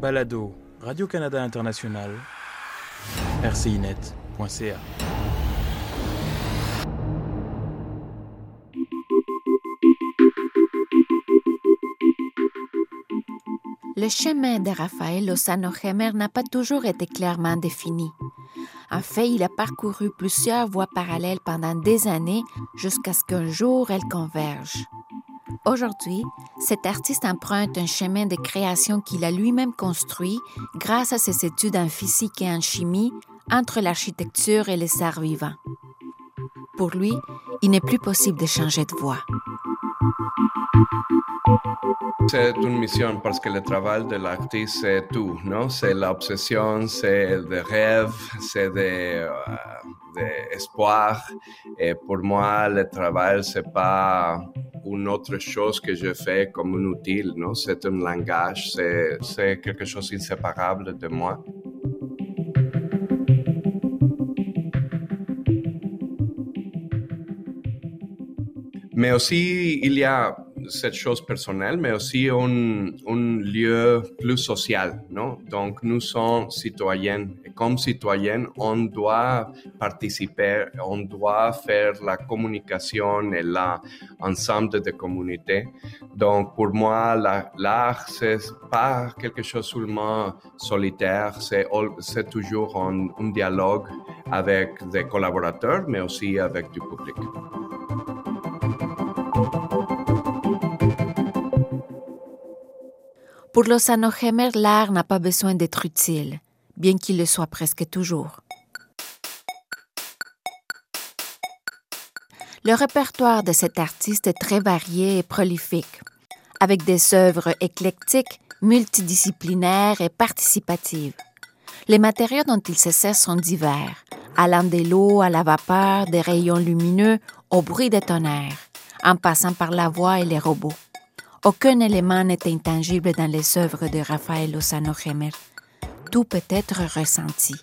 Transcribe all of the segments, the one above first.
Balado Radio-Canada International, rcinet.ca. Le chemin de Raphaël Lozano-Hemer n'a pas toujours été clairement défini. En fait, il a parcouru plusieurs voies parallèles pendant des années jusqu'à ce qu'un jour elles convergent. Aujourd'hui, cet artiste emprunte un chemin de création qu'il a lui-même construit grâce à ses études en physique et en chimie entre l'architecture et les arts vivants. Pour lui, il n'est plus possible de changer de voie. C'est une mission parce que le travail de l'artiste, c'est tout, non? C'est l'obsession, c'est le rêve, c'est des, euh, espoirs. Et pour moi, le travail, c'est pas une autre chose que je fais comme un outil, non? C'est un langage, c'est quelque chose d'inséparable de moi. Mais aussi, il y a cette chose personnelle, mais aussi un, un, lieu plus social, non? Donc, nous sommes citoyens et comme citoyens, on doit participer, on doit faire la communication et l'ensemble des communautés. Donc, pour moi, l'art, c'est pas quelque chose seulement solitaire, c'est toujours un, un dialogue avec des collaborateurs, mais aussi avec du public. Pour Hemer, l'art n'a pas besoin d'être utile, bien qu'il le soit presque toujours. Le répertoire de cet artiste est très varié et prolifique, avec des œuvres éclectiques, multidisciplinaires et participatives. Les matériaux dont il se sert sont divers, allant de l'eau à la vapeur, des rayons lumineux au bruit des tonnerres, en passant par la voix et les robots. Aucun élément n'est intangible dans les œuvres de Raphaël Lozano. Tout peut être ressenti.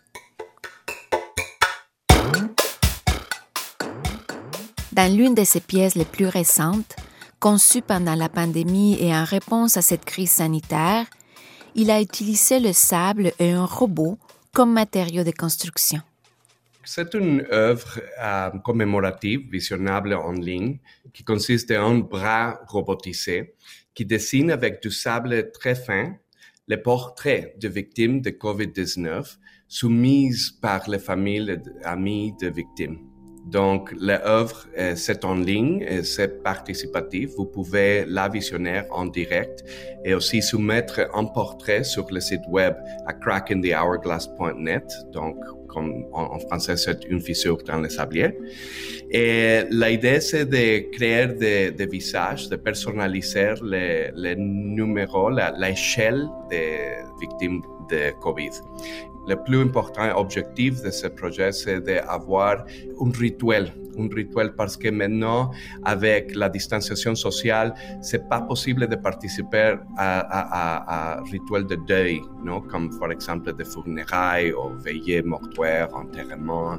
Dans l'une de ses pièces les plus récentes, conçue pendant la pandémie et en réponse à cette crise sanitaire, il a utilisé le sable et un robot comme matériau de construction. C'est une œuvre euh, commémorative visionnable en ligne qui consiste en un bras robotisé qui dessine avec du sable très fin les portraits de victimes de COVID-19 soumises par les familles et amis de victimes. Donc, l'œuvre, euh, c'est en ligne, c'est participatif. Vous pouvez la visionner en direct et aussi soumettre un portrait sur le site web à crackinthehourglass.net. Donc, en, français, c'est une fissure dans les sabliers. Et l'idée, c'est de créer des, visages, de personnaliser les, les numéros, l'échelle des victimes de COVID le plus important objectif de ce projet, c'est d'avoir un rituel, un rituel parce que maintenant, avec la distanciation sociale, c'est pas possible de participer à, un rituel de deuil, non? comme par exemple des funérailles ou veillées mortuaires, enterrement,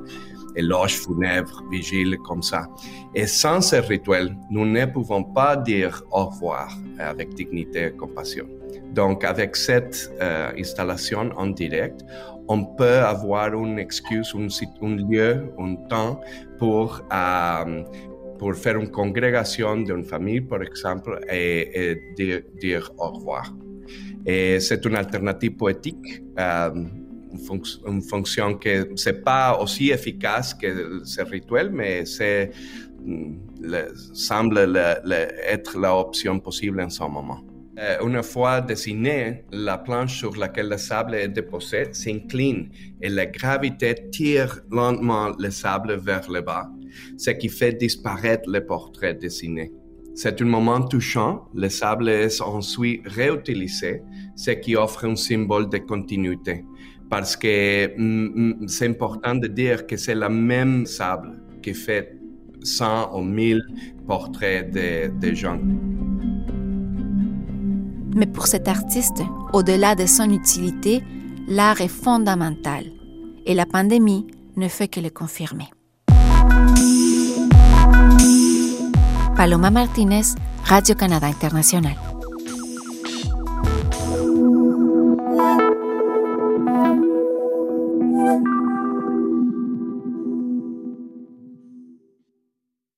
éloges funèbres, vigiles, comme ça. Et sans ce rituel, nous ne pouvons pas dire au revoir avec dignité et compassion. Donc, avec cette euh, installation en direct, on peut avoir une excuse, un, lieu, un temps pour, euh, pour faire une congrégation d'une famille, par exemple, et, dire, au revoir. Et c'est une alternative poétique, euh, une, fonction que c'est pas aussi efficace que ce rituel, mais c'est mm, semble être l'option possible en ce moment. Euh, une fois dessinée, la planche sur laquelle le sable est déposé s'incline et la gravité tire lentement le sable vers le bas, ce qui fait disparaître le portrait dessiné. C'est un moment touchant, le sable est ensuite réutilisé, ce qui offre un symbole de continuité, parce que mm, mm, c'est important de dire que c'est le même sable qui fait 100 ou 1000 portraits de, de gens. Mais pour cet artiste, au-delà de son utilité, l'art est fondamental et la pandémie ne fait que le confirmer. Paloma Martinez, Radio-Canada International.